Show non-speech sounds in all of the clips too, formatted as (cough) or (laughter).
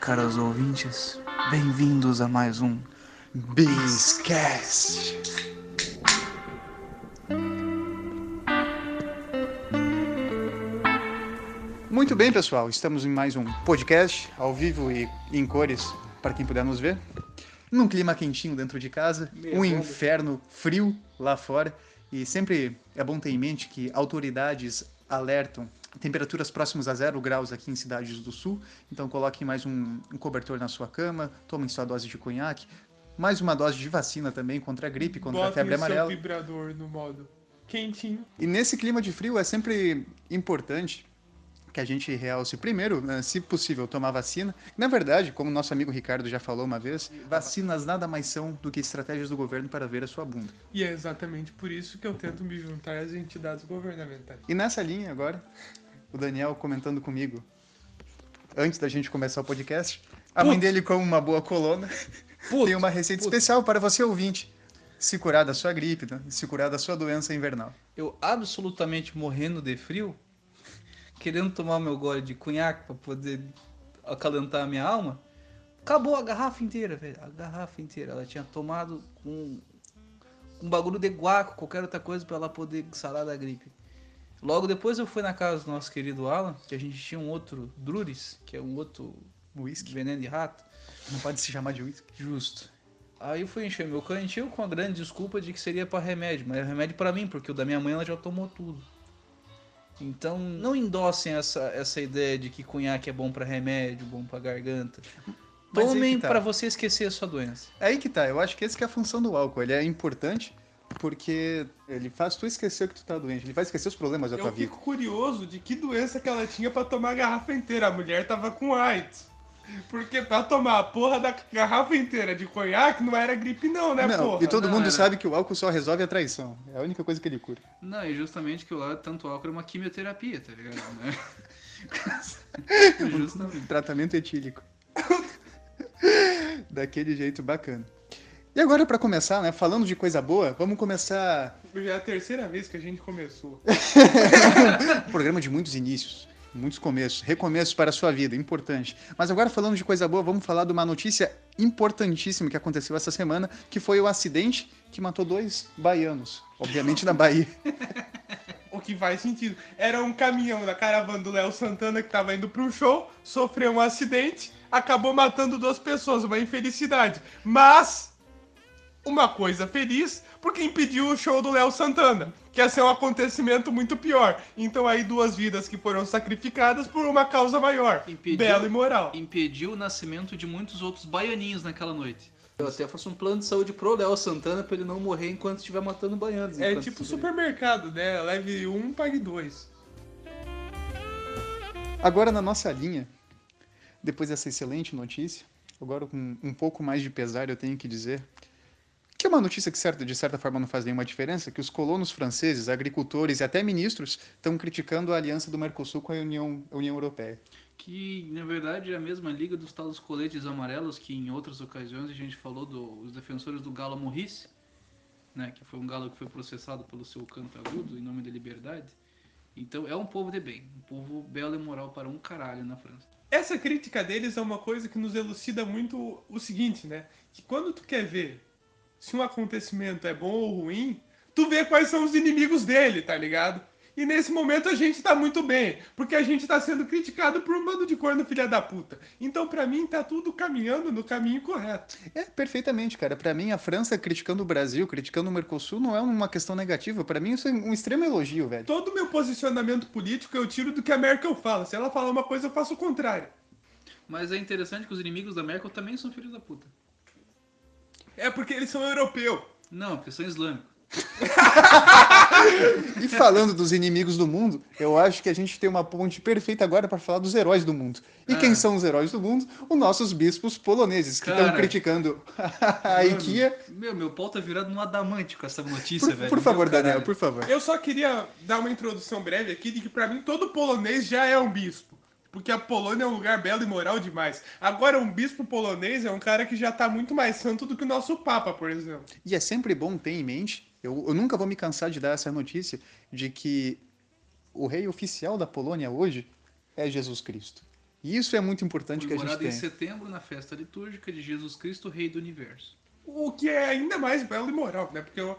caros ouvintes. Bem-vindos a mais um Bizcast. Muito bem, pessoal. Estamos em mais um podcast ao vivo e em cores para quem puder nos ver. Num clima quentinho dentro de casa, um inferno frio lá fora. E sempre é bom ter em mente que autoridades alertam temperaturas próximas a zero graus aqui em cidades do sul. Então coloquem mais um, um cobertor na sua cama, tomem sua dose de conhaque, mais uma dose de vacina também contra a gripe, contra Botem a febre o seu amarela. vibrador no modo quentinho. E nesse clima de frio é sempre importante que a gente realce primeiro, né, se possível, tomar vacina. Na verdade, como nosso amigo Ricardo já falou uma vez, vacinas nada mais são do que estratégias do governo para ver a sua bunda. E é exatamente por isso que eu tento me juntar às entidades governamentais. E nessa linha agora, o Daniel comentando comigo, antes da gente começar o podcast, a mãe dele come uma boa colona, tem uma receita especial para você ouvinte. Se curar da sua gripe, né? se curar da sua doença invernal. eu absolutamente morrendo de frio, querendo tomar meu gole de cunhaque para poder acalentar a minha alma, acabou a garrafa inteira, velho. A garrafa inteira. Ela tinha tomado com um bagulho de guaco, qualquer outra coisa para ela poder sarar da gripe. Logo depois eu fui na casa do nosso querido Alan, que a gente tinha um outro Druris, que é um outro Whisky. veneno de rato. Não pode se chamar de whisky. Justo. Aí eu fui encher meu cantil com a grande desculpa de que seria para remédio, mas é remédio para mim, porque o da minha mãe ela já tomou tudo. Então não endossem essa, essa ideia de que cunhaque é bom para remédio, bom para garganta. Mas Tomem tá. para você esquecer a sua doença. É aí que tá, eu acho que esse que é a função do álcool. Ele é importante porque ele faz tu esquecer que tu tá doente, ele faz esquecer os problemas da tua Eu vida. fico curioso de que doença que ela tinha pra tomar a garrafa inteira. A mulher tava com AIDS. Porque pra tomar a porra da garrafa inteira de conhaque não era gripe não, né, Não, porra? e todo Não, mundo era- sabe que o álcool só resolve a traição. É a única coisa que ele cura. Não, e justamente que o lado tanto álcool é uma quimioterapia, tá ligado? Né? (laughs) justamente. Um tratamento etílico. (laughs) Daquele jeito bacana. E agora, pra começar, né, falando de coisa boa, vamos começar Já é a terceira vez que a gente começou. um (laughs) programa de muitos inícios, muitos começos, recomeços para a sua vida, importante. Mas agora, falando de coisa boa, vamos falar de uma notícia importantíssima que aconteceu essa semana, que foi o acidente que matou dois baianos, obviamente na Bahia. (laughs) O que faz sentido. Era um caminhão da caravana do Léo Santana que tava indo pra um show, sofreu um acidente, acabou matando duas pessoas, uma infelicidade. Mas, uma coisa feliz, porque impediu o show do Léo Santana, que ia ser um acontecimento muito pior. Então aí duas vidas que foram sacrificadas por uma causa maior, Impediu- bela e moral. Impediu o nascimento de muitos outros baianinhos naquela noite. Eu até faço um plano de saúde pro Léo Santana pra ele não morrer enquanto estiver matando baianos. É tipo estiver- supermercado, né? Leve um, pague dois. Agora, na nossa linha, depois dessa excelente notícia, agora com um pouco mais de pesar, eu tenho que dizer que é uma notícia que, de certa forma, não faz nenhuma diferença, que os colonos franceses, agricultores e até ministros estão criticando a aliança do Mercosul com a União, a União Europeia. Que na verdade é a mesma liga dos tal dos coletes amarelos que em outras ocasiões a gente falou dos defensores do Galo Morrice, né, que foi um galo que foi processado pelo seu canto agudo em nome da liberdade. Então é um povo de bem, um povo belo e moral para um caralho na França. Essa crítica deles é uma coisa que nos elucida muito o seguinte, né? Que quando tu quer ver se um acontecimento é bom ou ruim, tu vê quais são os inimigos dele, tá ligado? E nesse momento a gente tá muito bem, porque a gente tá sendo criticado por um bando de corno filha da puta. Então pra mim tá tudo caminhando no caminho correto. É, perfeitamente, cara. Para mim, a França criticando o Brasil, criticando o Mercosul, não é uma questão negativa. Para mim, isso é um extremo elogio, velho. Todo o meu posicionamento político eu tiro do que a Merkel fala. Se ela falar uma coisa, eu faço o contrário. Mas é interessante que os inimigos da Merkel também são filhos da puta. É porque eles são europeus. Não, porque são islâmicos. (laughs) E falando dos inimigos do mundo, eu acho que a gente tem uma ponte perfeita agora para falar dos heróis do mundo. E quem Ah. são os heróis do mundo? Os nossos bispos poloneses, que estão criticando (laughs) a IKEA. Meu, meu pau tá virado num adamante com essa notícia, Por, velho. por favor, Meu caralho. Daniel, por favor. Eu só queria dar uma introdução breve aqui de que pra mim todo polonês já é um bispo. Porque a Polônia é um lugar belo e moral demais. Agora, um bispo polonês é um cara que já tá muito mais santo do que o nosso Papa, por exemplo. E é sempre bom ter em mente, eu, eu nunca vou me cansar de dar essa notícia, de que o rei oficial da Polônia hoje é Jesus Cristo. E isso é muito importante que a gente Comemorado em tenha. setembro na festa litúrgica de Jesus Cristo, Rei do Universo. O que é ainda mais belo e moral, né? Porque é uma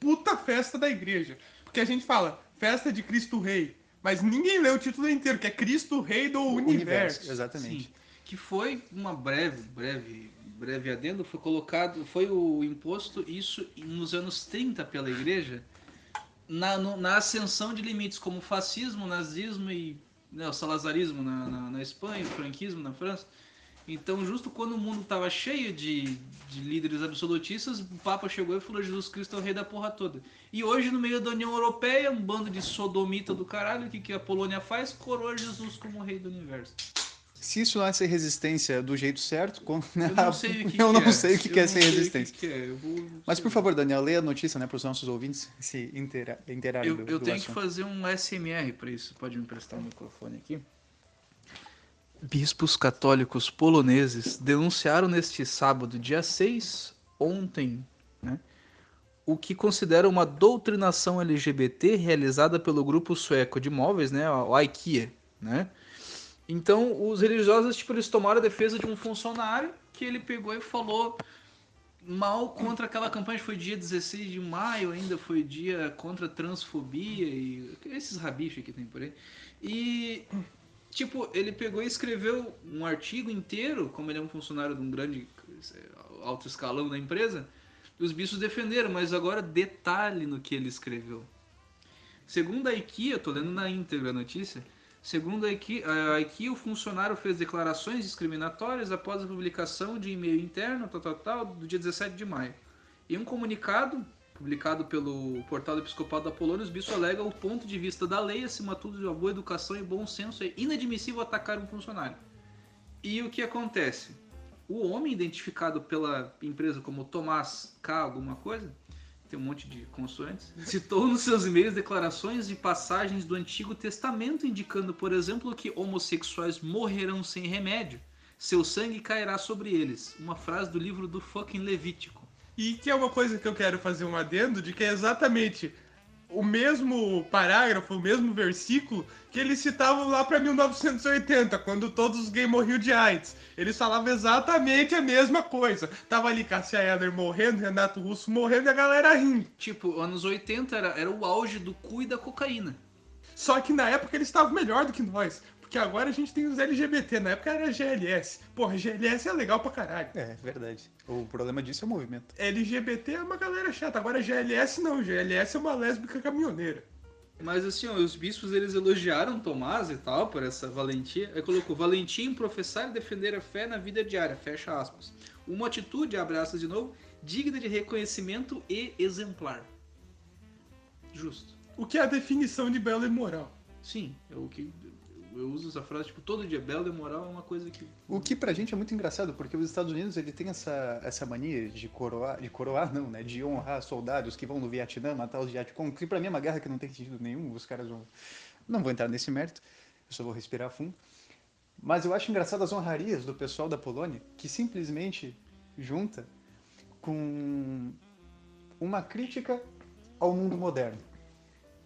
puta festa da igreja. Porque a gente fala, festa de Cristo Rei. Mas ninguém lê o título inteiro, que é Cristo Rei do Universo. Exatamente. Sim, que foi uma breve, breve, breve adendo, foi colocado, foi o imposto isso nos anos 30 pela igreja, na, no- na ascensão de limites como o fascismo, nazismo e né, o salazarismo na, na, na Espanha, o franquismo na França. Então, justo quando o mundo estava cheio de, de líderes absolutistas, o Papa chegou e falou: Jesus Cristo é o rei da porra toda. E hoje, no meio da União Europeia, um bando de sodomita do caralho, o que, que a Polônia faz? Coroa Jesus como rei do universo. Se isso não é ser resistência do jeito certo. Eu não (laughs) sei o que, eu que não é. sei o que, que é ser que resistência. que é. Vou- Mas, por favor, Daniel, leia a notícia né, para os nossos ouvintes se inteira, inteirarem Eu, do, eu do tenho que assunto. fazer um SMR para isso. Pode me emprestar o microfone aqui? Bispos católicos poloneses denunciaram neste sábado, dia 6, ontem, né, o que consideram uma doutrinação LGBT realizada pelo grupo sueco de móveis, né, o IKEA, né? Então, os religiosos, tipo, eles tomaram a defesa de um funcionário que ele pegou e falou mal contra aquela campanha, foi dia 16 de maio ainda, foi dia contra a transfobia e esses rabichos que tem por aí. E, tipo, ele pegou e escreveu um artigo inteiro, como ele é um funcionário de um grande alto escalão da empresa, os bichos defenderam, mas agora detalhe no que ele escreveu. Segundo a IKEA, eu tô lendo na íntegra a notícia, segundo a IKEA, a IKEA, o funcionário fez declarações discriminatórias após a publicação de e-mail interno, tal, tal, tal, do dia 17 de maio. Em um comunicado publicado pelo portal do Episcopado da Polônia, os bichos alegam o ponto de vista da lei, acima de tudo, de uma boa educação e bom senso, é inadmissível atacar um funcionário. E o que acontece? O homem identificado pela empresa como Tomás K, alguma coisa, tem um monte de consoantes, (laughs) citou nos seus e-mails declarações e passagens do Antigo Testamento, indicando, por exemplo, que homossexuais morrerão sem remédio, seu sangue cairá sobre eles. Uma frase do livro do fucking Levítico. E que é uma coisa que eu quero fazer um adendo de que é exatamente o mesmo parágrafo, o mesmo versículo que eles citavam lá pra 1980, quando todos os gays morriam de AIDS. Eles falavam exatamente a mesma coisa. Tava ali Cassia Eller morrendo, Renato Russo morrendo e a galera rindo. Tipo, anos 80 era, era o auge do cu e da cocaína. Só que na época eles estavam melhor do que nós. Porque agora a gente tem os LGBT, na época era GLS. Porra, GLS é legal pra caralho. É, verdade. O problema disso é o movimento. LGBT é uma galera chata, agora GLS não, GLS é uma lésbica caminhoneira. Mas assim, ó, os bispos eles elogiaram Tomás e tal por essa valentia. Aí colocou valentia em professar e defender a fé na vida diária, fecha aspas. Uma atitude, abre aspas de novo, digna de reconhecimento e exemplar. Justo. O que é a definição de belo e moral? Sim, é o que eu uso essa frase, tipo, todo dia belo e moral é uma coisa que O que pra gente é muito engraçado, porque os Estados Unidos ele tem essa, essa mania de coroar, de coroar não, né? De honrar soldados que vão no Vietnã matar os Vietcong, que pra mim é uma guerra que não tem sentido nenhum, os caras vão... Não vou entrar nesse mérito, eu só vou respirar fundo. Mas eu acho engraçado as honrarias do pessoal da Polônia, que simplesmente junta com uma crítica ao mundo moderno.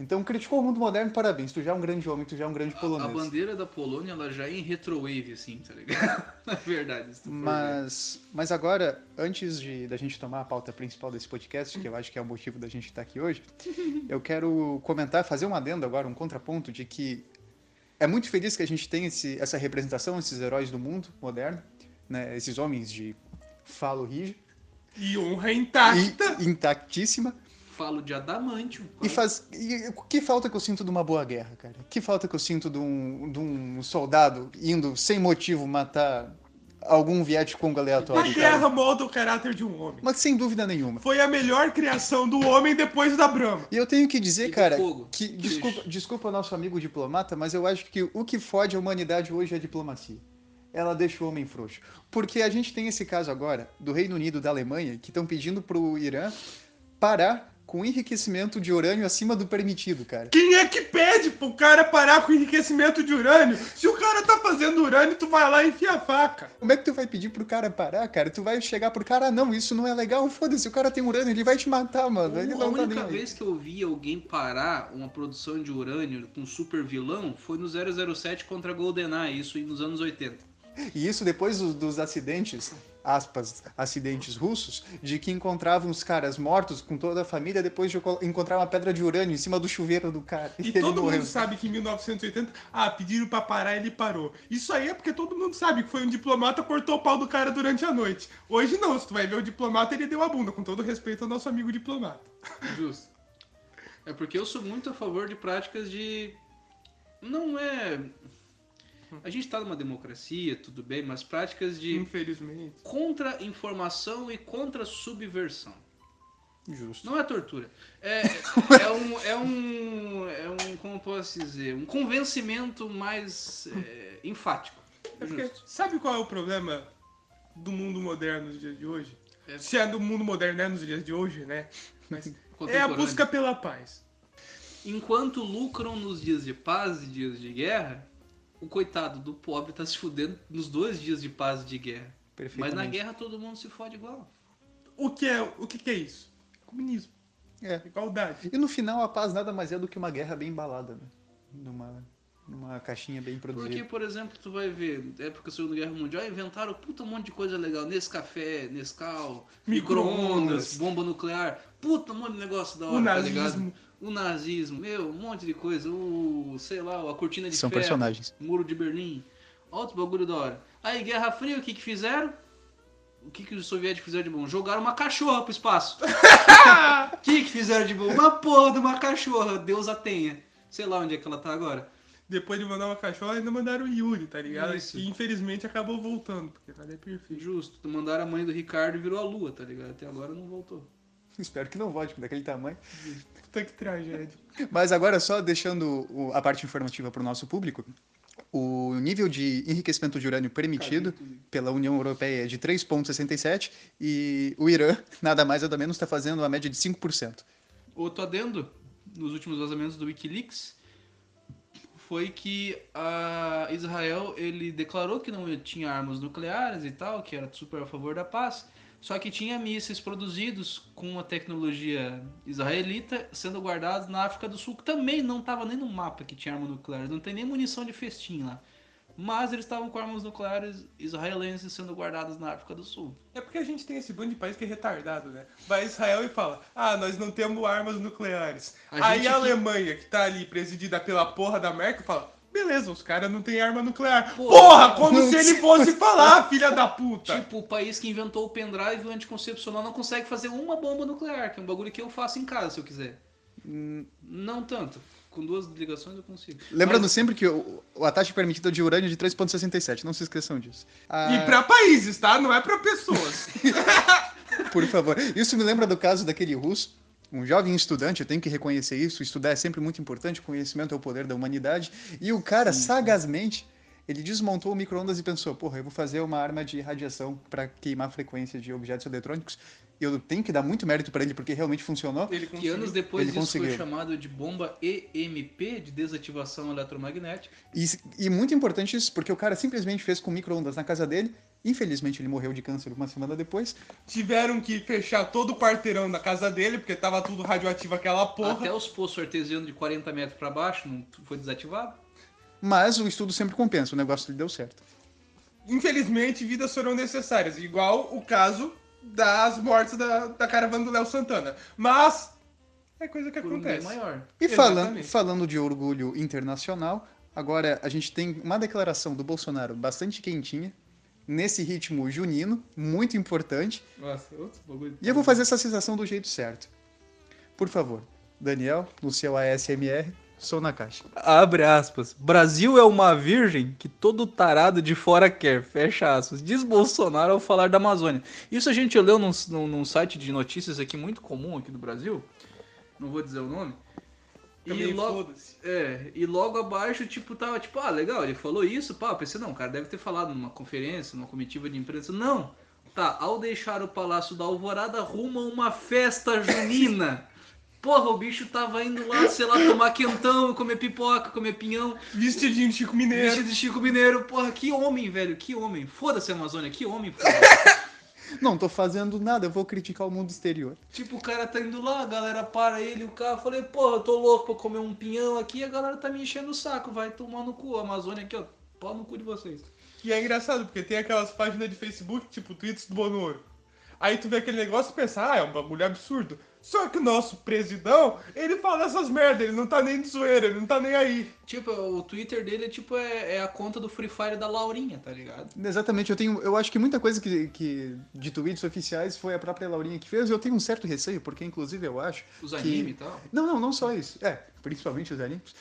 Então, criticou o mundo moderno, parabéns, tu já é um grande homem, tu já é um grande a, a polonês. bandeira da Polônia ela já é em retrowave assim, tá ligado? (laughs) Na verdade, se tu for ver. Mas, mas agora, antes de da gente tomar a pauta principal desse podcast, que eu acho que é o motivo da gente estar aqui hoje, (laughs) eu quero comentar, fazer um adendo agora, um contraponto de que é muito feliz que a gente tenha esse, essa representação, esses heróis do mundo moderno, né, esses homens de falo rígido E honra intacta. e intactíssima. Falo de adamantium. E faz. E, que falta que eu sinto de uma boa guerra, cara? Que falta que eu sinto de um, de um soldado indo sem motivo matar algum Vietcong A aleatório, guerra cara? molda o caráter de um homem. Mas sem dúvida nenhuma. Foi a melhor criação do homem depois da Brahma. E eu tenho que dizer, E cara, que desculpa, desculpa nosso amigo diplomata, mas eu acho que o que fode a humanidade hoje é a diplomacia. Ela deixa o homem frouxo. Porque a gente tem esse caso agora do Reino Unido e da Alemanha que estão pedindo pro Irã parar com enriquecimento de urânio acima do permitido, cara. Quem é que pede pro cara parar com enriquecimento de urânio? Se o cara tá fazendo urânio, tu vai lá e enfia a faca. Como é que tu vai pedir pro cara parar, cara? Tu vai chegar pro cara, ah, não, isso não é legal, foda-se, o cara tem urânio, ele vai te matar, mano. Ele a não tá única aí. vez que eu vi alguém parar uma produção de urânio com um super vilão foi no 007 contra GoldenEye, isso nos anos 80. E isso depois do- dos acidentes, aspas, acidentes russos, de que encontravam os caras mortos com toda a família depois de encontrar uma pedra de urânio em cima do chuveiro do cara. (laughs) E ele todo morreu. mundo sabe que em 1980, ah, pediram pra parar ele parou. Isso aí é porque todo mundo sabe que foi um diplomata cortou o pau do cara durante a noite. Hoje não, se tu vai ver o diplomata, ele deu a bunda, com todo respeito ao nosso amigo diplomata. (laughs) Justo. É porque eu sou muito a favor de práticas de. Não é. A gente tá numa democracia, tudo bem, mas práticas de Infelizmente. contra-informação e contra-subversão. Justo. Não é tortura. É, é um. É um. É um. Como eu posso dizer? Um convencimento mais é, enfático. É porque, sabe qual é o problema do mundo moderno nos dias de hoje? É. Se é do mundo moderno né, nos dias de hoje, né? Mas é a busca pela paz. Enquanto lucram nos dias de paz e dias de guerra, o coitado do pobre tá se fudendo nos dois dias de paz e de guerra. Mas na guerra todo mundo se fode igual. O que é, o que, que é isso? Comunismo. É. Igualdade. E no final a paz nada mais é do que uma guerra bem embalada, né? Numa, numa caixinha bem produzida. Porque, por exemplo, tu vai ver, época da Segunda Guerra Mundial, inventaram puta um monte de coisa legal. Nesse café, Nescau, Micro-ondas. micro-ondas, bomba nuclear. Puta, um monte de negócio da hora, O tá ligado? nazismo. O nazismo, meu, um monte de coisa. O, sei lá, a cortina de São ferro, personagens. muro de Berlim. Outro bagulho da hora. Aí, Guerra Fria, o que que fizeram? O que que os soviéticos fizeram de bom? Jogaram uma cachorra pro espaço. (laughs) O que que fizeram de bom? Uma porra de uma cachorra. Deus a tenha. Sei lá onde é que ela tá agora. Depois de mandar uma cachorra, ainda mandaram o Yuri, tá ligado? Isso. E infelizmente acabou voltando, porque nada é perfeito. Justo. Mandaram a mãe do Ricardo e virou a lua, tá ligado? Até agora não voltou. (laughs) Espero que não volte daquele tamanho. Puta que tragédia. Mas agora, só deixando a parte informativa para o nosso público, o nível de enriquecimento de urânio permitido pela União Europeia é de 3,67 e o Irã, nada mais nada menos, está fazendo uma média de 5%. Outro adendo, nos últimos vazamentos do Wikileaks, foi que a Israel ele declarou que não tinha armas nucleares e tal, que era super a favor da paz, só que tinha mísseis produzidos com a tecnologia israelita sendo guardados na África do Sul, que também não estava nem no mapa que tinha arma nuclear, não tem nem munição de festim lá. Mas eles estavam com armas nucleares israelenses sendo guardadas na África do Sul. É porque a gente tem esse bando de país que é retardado, né? Vai Israel e fala, ah, nós não temos armas nucleares. A Aí a que- Alemanha, que tá ali presidida pela porra da Merkel, fala, beleza, os caras não têm arma nuclear. Porra, Porra, como se ele fosse falar, (laughs) filha da puta. Tipo, o país que inventou o pendrive e o anticoncepcional não consegue fazer uma bomba nuclear, que é um bagulho que eu faço em casa se eu quiser. Não tanto. Com duas ligações eu consigo. Lembrando Mas- sempre que o, a taxa permitida de urânio é de 3,67, não se esqueçam disso. Ah, E pra países, tá? Não é pra pessoas. (laughs) Por favor. Isso me lembra do caso daquele russo, um jovem estudante, eu tenho que reconhecer isso, estudar é sempre muito importante, conhecimento é o poder da humanidade, e o cara, sagazmente, ele desmontou o micro-ondas e pensou, porra, eu vou fazer uma arma de radiação para queimar a frequência de objetos eletrônicos, eu tenho que dar muito mérito para ele, porque realmente funcionou. Ele anos depois Ele isso conseguiu. foi chamado de bomba EMP, de desativação eletromagnética. E, e muito importante isso, porque o cara simplesmente fez com micro-ondas na casa dele, infelizmente ele morreu de câncer uma semana depois, Tiveram que fechar todo o quarteirão da casa dele, porque tava tudo radioativo aquela porra. Até os poços artesianos de 40 metros para baixo não foi desativado. mas o estudo sempre compensa, o negócio dele deu certo. Infelizmente, vidas foram necessárias, igual o caso das mortes da, da caravana do Léo Santana. Mas é coisa que Por um acontece. maior. E falando, falando de orgulho internacional, agora a gente tem uma declaração do Bolsonaro bastante quentinha, nesse ritmo junino, muito importante, Nossa, outro bagulho. e eu vou fazer essa sensação do jeito certo. Por favor, Daniel, no seu ASMR, sou na caixa. Abre aspas. Brasil é uma virgem que todo tarado de fora quer. Fecha aspas. Diz Bolsonaro ao falar da Amazônia. Isso a gente leu num, num, num site de notícias aqui muito comum aqui do Brasil. Não vou dizer o nome. Também E logo, é, e logo abaixo, tipo, tava tipo, ah, legal, ele falou isso, pá, eu pensei, não, o cara deve ter falado numa conferência, numa comitiva de imprensa. Não! Tá, ao deixar o Palácio da Alvorada, rumo a uma festa junina. (laughs) Porra, o bicho tava indo lá, sei lá, tomar quentão, comer pipoca, comer pinhão, Vestidinho de Chico Mineiro. vestido de Chico Mineiro. Porra, que homem, velho, que homem. Foda-se a Amazônia, que homem, porra. (laughs) Não tô fazendo nada, eu vou criticar o mundo exterior. Tipo, o cara tá indo lá, a galera para ele, o carro, eu falei, porra, eu tô louco pra comer um pinhão aqui, a galera tá me enchendo o saco, vai tomar no cu, a Amazônia aqui, ó, pau no cu de vocês. E é engraçado, porque tem aquelas páginas de Facebook, tipo, tweets do Bonoro. Aí tu vê aquele negócio e pensa, ah, é um bagulho absurdo. Só que o nosso presidão, ele fala essas merdas, ele não tá nem de zoeira, ele não tá nem aí. Tipo, o Twitter dele é tipo, é, é a conta do Free Fire da Laurinha, tá ligado? Exatamente, eu tenho. Eu acho que muita coisa que, que de tweets oficiais foi a própria Laurinha que fez. Eu tenho um certo receio, porque inclusive eu acho. Os que- anime e tal. Não, não, não só isso. É, principalmente os animes.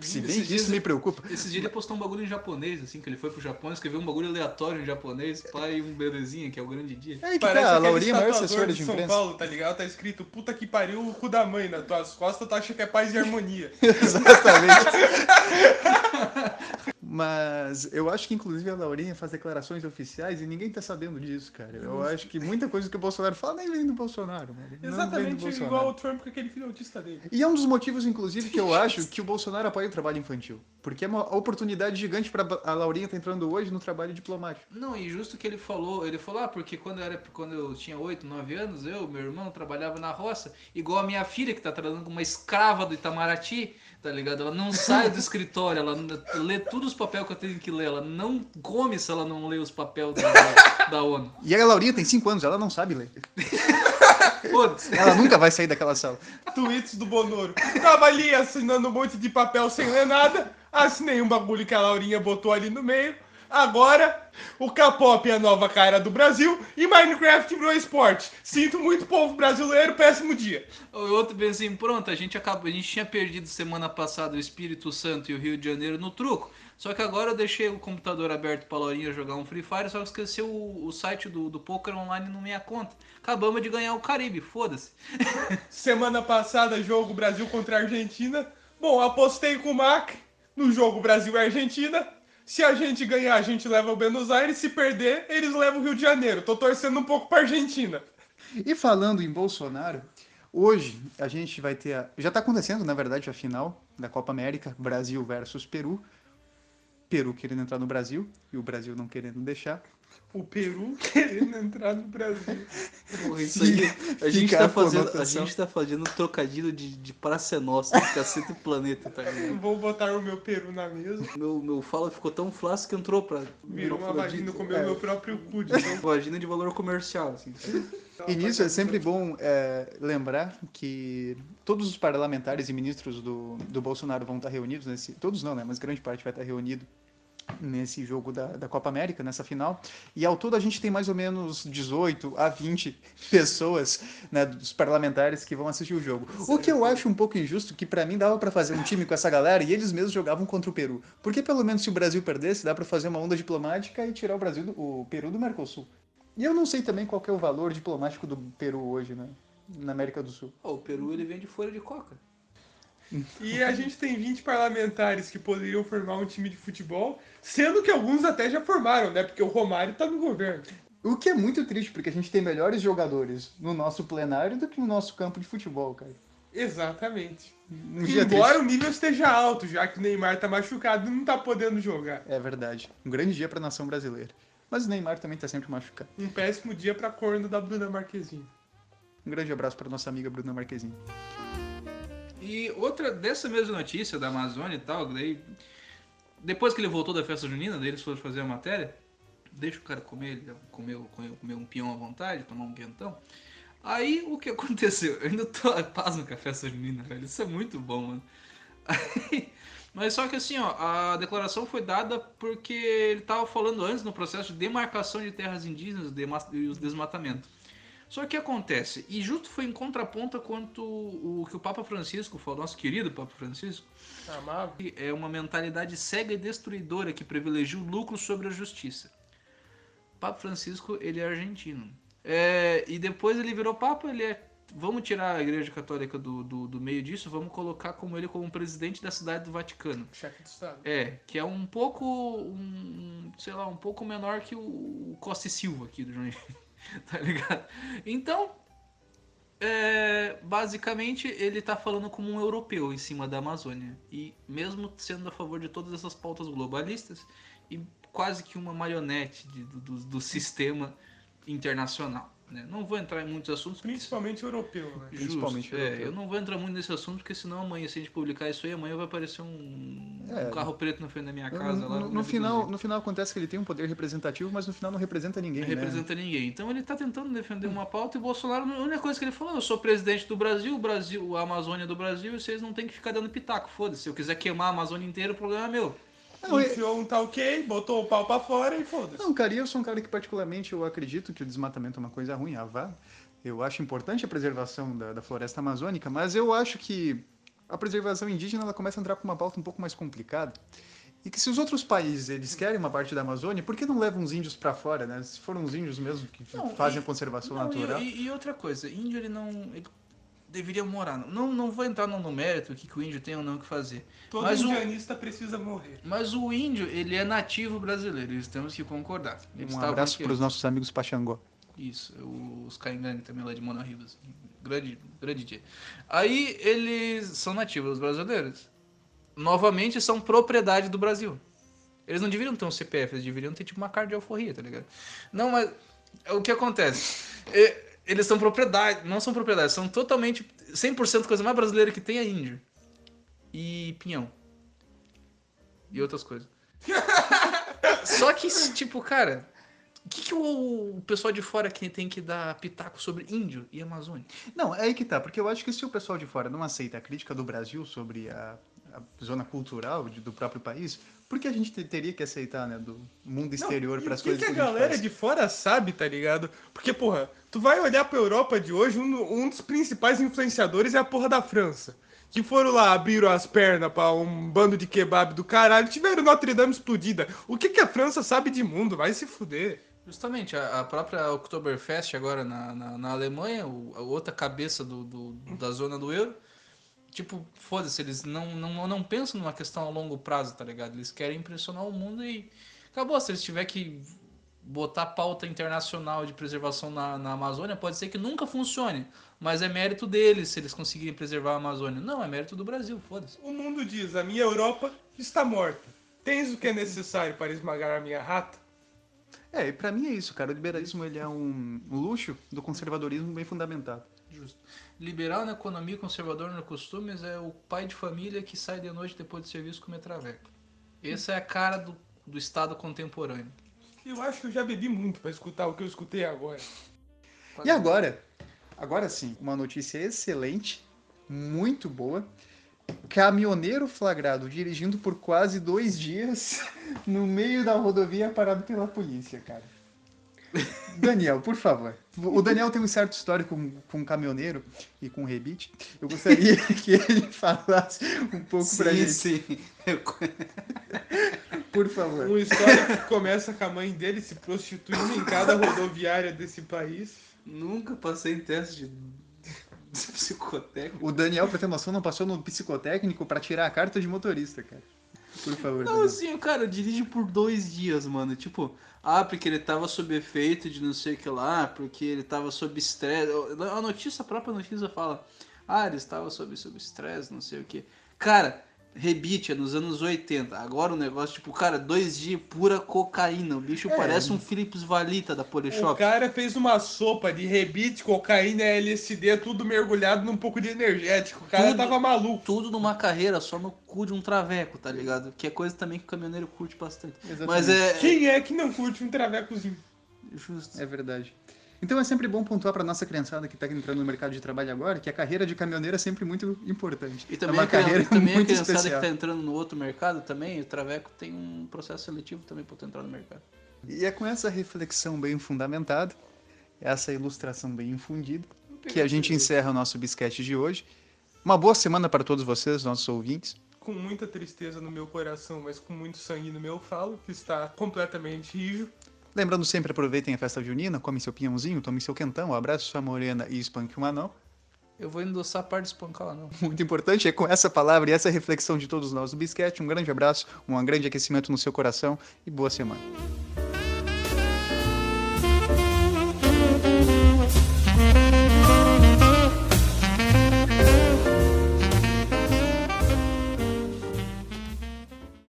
Se bem que isso me preocupa. Esses dias ele postou um bagulho em japonês, assim, que ele foi pro Japão, escreveu um bagulho aleatório em japonês, pai, um belezinha, que é o grande dia. É que Parece tá, a Laurinha é maior assessora de São imprensa. Paulo, tá ligado? Tá escrito, puta que pariu, o cu da mãe nas tuas costas, tu acha que é paz e harmonia. (laughs) Exatamente. (laughs) Mas eu acho que inclusive a Laurinha faz declarações oficiais e ninguém tá sabendo disso, cara. Eu acho que muita coisa que o Bolsonaro fala nem vem do Bolsonaro, mano. Não vem do Exatamente Bolsonaro. igual o Trump com aquele filho autista dele. E é um dos motivos, inclusive, que eu acho que o Bolsonaro apoia o trabalho infantil. Porque é uma oportunidade gigante pra a Laurinha estar entrando hoje no trabalho diplomático. Não, e justo que ele falou, ele falou, ah, porque quando eu, era, quando eu tinha 8, 9 anos, eu, meu irmão, trabalhava na roça, igual a minha filha, que tá trabalhando com uma escrava do Itamaraty, tá ligado? Ela não sai do escritório, ela lê todos os papéis que eu tenho que ler, ela não come se ela não lê os papéis da, da, ONU. E a Laurinha tem 5 anos, ela não sabe ler. Ela nunca vai sair daquela sala. Tweets do Bonoro. Tava ali assinando um monte de papel sem ler nada. Assinei um bagulho que a Laurinha botou ali no meio. Agora, o K-pop é a nova cara do Brasil e Minecraft virou esporte. Sinto muito, povo brasileiro, péssimo dia. O outro assim, pronto, a gente acabou, a gente tinha perdido semana passada o Espírito Santo e o Rio de Janeiro no truco. Só que agora eu deixei o computador aberto pra Laurinha jogar um Free Fire, só que esqueci o, o site do, do Poker Online na minha conta. Acabamos de ganhar o Caribe, foda-se. (laughs) Semana passada, jogo Brasil contra a Argentina. Bom, apostei com o Mac no jogo Brasil e Argentina. Se a gente ganhar, a gente leva o Buenos Aires. Se perder, eles levam o Rio de Janeiro. Tô torcendo um pouco pra Argentina. E falando em Bolsonaro, hoje a gente vai ter. A... Já está acontecendo, na verdade, a final da Copa América, Brasil versus Peru. Peru querendo entrar no Brasil e o Brasil não querendo deixar. O Peru (laughs) querendo entrar no Brasil. Porra, isso aí. A gente, tá fazendo, a gente tá fazendo trocadilho de, de Praça é Nossa, de Cacete e Planeta, tá ligado? Vou botar o meu Peru na mesa. Meu, meu fala ficou tão flácido que entrou pra. Virou uma vagina, comeu É. meu próprio cu. de tão- (laughs) Vagina de valor comercial, assim. E nisso é sempre bom é, lembrar que todos os parlamentares e ministros do, do Bolsonaro vão estar reunidos nesse. Todos não, né? Mas grande parte vai estar reunido nesse jogo da, da Copa América, nessa final. E ao todo a gente tem mais ou menos 18 a 20 (laughs) pessoas, né, dos parlamentares que vão assistir o jogo. O que eu acho um pouco injusto, que pra mim dava pra fazer um time com essa galera e eles mesmos jogavam contra o Peru. Porque pelo menos se o Brasil perdesse, dá pra fazer uma onda diplomática e tirar o Brasil, do, o Peru do Mercosul. E eu não sei também qual é o valor diplomático do Peru hoje, né? Na América do Sul. Ó, o Peru ele vende folha de coca. E a gente tem 20 parlamentares que poderiam formar um time de futebol, sendo que alguns até já formaram, né? Porque o Romário tá no governo. O que é muito triste, porque a gente tem melhores jogadores no nosso plenário do que no nosso campo de futebol, cara. Exatamente. Um Embora triste. o nível esteja alto, já que o Neymar tá machucado e não tá podendo jogar. É verdade. Um grande dia pra nação brasileira. Mas o Neymar também tá sempre machucado. Um péssimo dia pra corno da Bruna Marquezine. Um grande abraço pra nossa amiga Bruna Marquezine. E outra dessa mesma notícia da Amazônia e tal, daí depois que ele voltou da festa junina, daí eles foram fazer a matéria, deixa o cara comer, ele comeu um peão à vontade, tomar um quentão. Aí o que (laughs) aconteceu? Eu ainda tô pasmo com a festa junina, velho. Isso é muito bom, mano. Aí, mas só que assim, ó, a declaração foi dada porque ele tava falando antes no processo de demarcação de terras indígenas e os desmatamentos. Só que acontece? E justo foi em contraponto quanto o que o Papa Francisco falou, nosso querido Papa Francisco, que é uma mentalidade cega e destruidora que privilegia o lucro sobre a justiça. Papa Francisco, ele é argentino. É, e depois ele virou Papa, ele é. Vamos tirar a Igreja Católica do, do, do meio disso, vamos colocar como ele como presidente da cidade do Vaticano. Chefe do Estado. É, que é um pouco, um, sei lá, um pouco menor que o Costa e Silva aqui do João (laughs) tá ligado? Então, é, basicamente, ele tá falando como um europeu em cima da Amazônia. E mesmo sendo a favor de todas essas pautas globalistas, e quase que uma marionete de- do, do- do sistema internacional. Né? Não vou entrar em muitos assuntos. porque- Principalmente europeu, né? Justo, Principalmente é, europeu. eu não vou entrar muito nesse assunto, porque senão amanhã, se a gente publicar isso aí, amanhã vai aparecer um, É. um carro preto na frente da minha No, casa. lá, no- no final, no final acontece que ele tem um poder representativo, mas no final não representa ninguém, Não né? representa ninguém. Então ele tá tentando defender uma pauta e o Bolsonaro, a única coisa que ele falou, eu sou presidente do Brasil, o Brasil, a Amazônia do Brasil, e vocês não tem que ficar dando pitaco, foda-se. Se eu quiser queimar a Amazônia inteira, o problema é meu. Não, Enfiou um tá ok, botou o pau pra fora e foda-se. Não, cara, e eu sou um cara que particularmente eu acredito que o desmatamento é uma coisa ruim, ah, vá. Eu acho importante a preservação da, da floresta amazônica, mas eu acho que a preservação indígena ela começa a entrar com uma pauta um pouco mais complicada. E que se os outros países eles querem uma parte da Amazônia, por que não levam os índios pra fora, né? Se foram os índios mesmo que Não, fazem e- a conservação Não, natural. e, e- e outra coisa, índio ele não. Ele deveria morar. Não, não vou entrar no, mérito o que, que o índio tem ou não que fazer. Todo Mas o- indianista precisa morrer. Mas o índio, ele é nativo brasileiro, isso temos que concordar. Eles Um abraço para os nossos amigos Paxangó. Isso, os Caingani também lá de Mona Ribas. Grande, grande dia. Aí eles são nativos brasileiros. Novamente são propriedade do Brasil. Eles não deveriam ter um CPF, eles deveriam ter tipo uma carta de alforria, tá ligado? Não, mas o que acontece? E- Eles são propriedade, não são propriedade, são totalmente 100% coisa mais brasileira que tem é índio. E pinhão. E outras coisas. (laughs) Só que, tipo, cara, o que, que o, o pessoal de fora que tem que dar pitaco sobre índio e Amazônia? Não, é aí que tá, porque eu acho que se o pessoal de fora não aceita a crítica do Brasil sobre a, a zona cultural do próprio país, por que a gente te- teria que aceitar, né, do mundo exterior para as o que coisas que a que a gente galera faz? de fora sabe, tá ligado? Porque, porra, tu vai olhar pra Europa de hoje, um, um dos principais influenciadores é a porra da França. Que foram lá, abriram as pernas pra um bando de kebab do caralho, tiveram Notre Dame explodida. O que que a França sabe de mundo? Vai se fuder. Justamente, a, a própria Oktoberfest agora na, na, na Alemanha, o- a outra cabeça do, do- da zona do euro, tipo, foda-se, eles não, não, não pensam numa questão a longo prazo, tá ligado? Eles querem impressionar o mundo e acabou. Se eles tiver que botar pauta internacional de preservação na, na Amazônia, pode ser que nunca funcione, mas é mérito deles se eles conseguirem preservar a Amazônia. Não, é mérito do Brasil, foda-se. O mundo diz, a minha Europa está morta. Tens o que é necessário para esmagar a minha rata? É, e pra mim é isso, cara. O liberalismo ele é um luxo do conservadorismo bem fundamentado. Justo. Liberal na economia, conservador nos costumes é o pai de família que sai de noite depois do serviço comer traveco. Essa é a cara do, do Estado contemporâneo. Eu acho que eu já bebi muito para escutar o que eu escutei agora. E agora? Agora sim, uma notícia excelente, muito boa. Caminhoneiro flagrado dirigindo por quase dois dias (laughs) no meio da rodovia parado pela polícia, cara. Daniel, por favor. O Daniel tem um certo histórico com, com caminhoneiro e com rebite. Eu gostaria (laughs) que ele falasse um pouco pra gente, sim. Eu- (laughs) por favor. Uma história que começa com a mãe dele se prostituindo em cada rodoviária desse país. Nunca passei em teste de de psicotécnico. O Daniel, pra ter noção, não passou no psicotécnico pra tirar a carta de motorista, cara. Por favor, Não, Daniel. assim, o cara dirige por dois dias, mano. Tipo, ah, porque ele tava sob efeito de não sei o que lá, porque ele tava sob estresse. A notícia, a própria notícia fala, ah, ele estava sob, sob estresse, não sei o que. Cara, rebite é nos anos 80. Agora o negócio, tipo, cara, dois dias pura cocaína. O bicho É. parece um Philips Valita da O Polishop. cara fez uma sopa de rebite, cocaína, LSD, tudo mergulhado num pouco de energético. O cara Tudo. tava maluco. Tudo numa carreira, só no cu de um traveco, tá ligado? Que é coisa também que o caminhoneiro curte bastante. Exatamente. Mas é. Quem é que não curte um travecozinho? Justo. É verdade. Então é sempre bom pontuar para nossa criançada que está entrando no mercado de trabalho agora que a carreira de caminhoneiro é sempre muito importante. E é também, uma a, carreira e também a muito criançada especial. que tá entrando no outro mercado também, o Traveco tem um processo seletivo também pra tu entrar no mercado. E é com essa reflexão bem fundamentada, essa ilustração bem infundida, que a gente encerra o nosso bisquete de hoje. Uma boa semana para todos vocês, nossos ouvintes. Com muita tristeza no meu coração, mas com muito sangue no meu falo, que está completamente rijo. Lembrando sempre, aproveitem a festa junina, come seu pinhãozinho, tome seu quentão, abrace sua morena e espanque um anão. Eu vou endossar a parte de espancar lá, não. Muito importante é com essa palavra e essa reflexão de todos nós do bisquete. Um grande abraço, um grande aquecimento no seu coração e boa semana.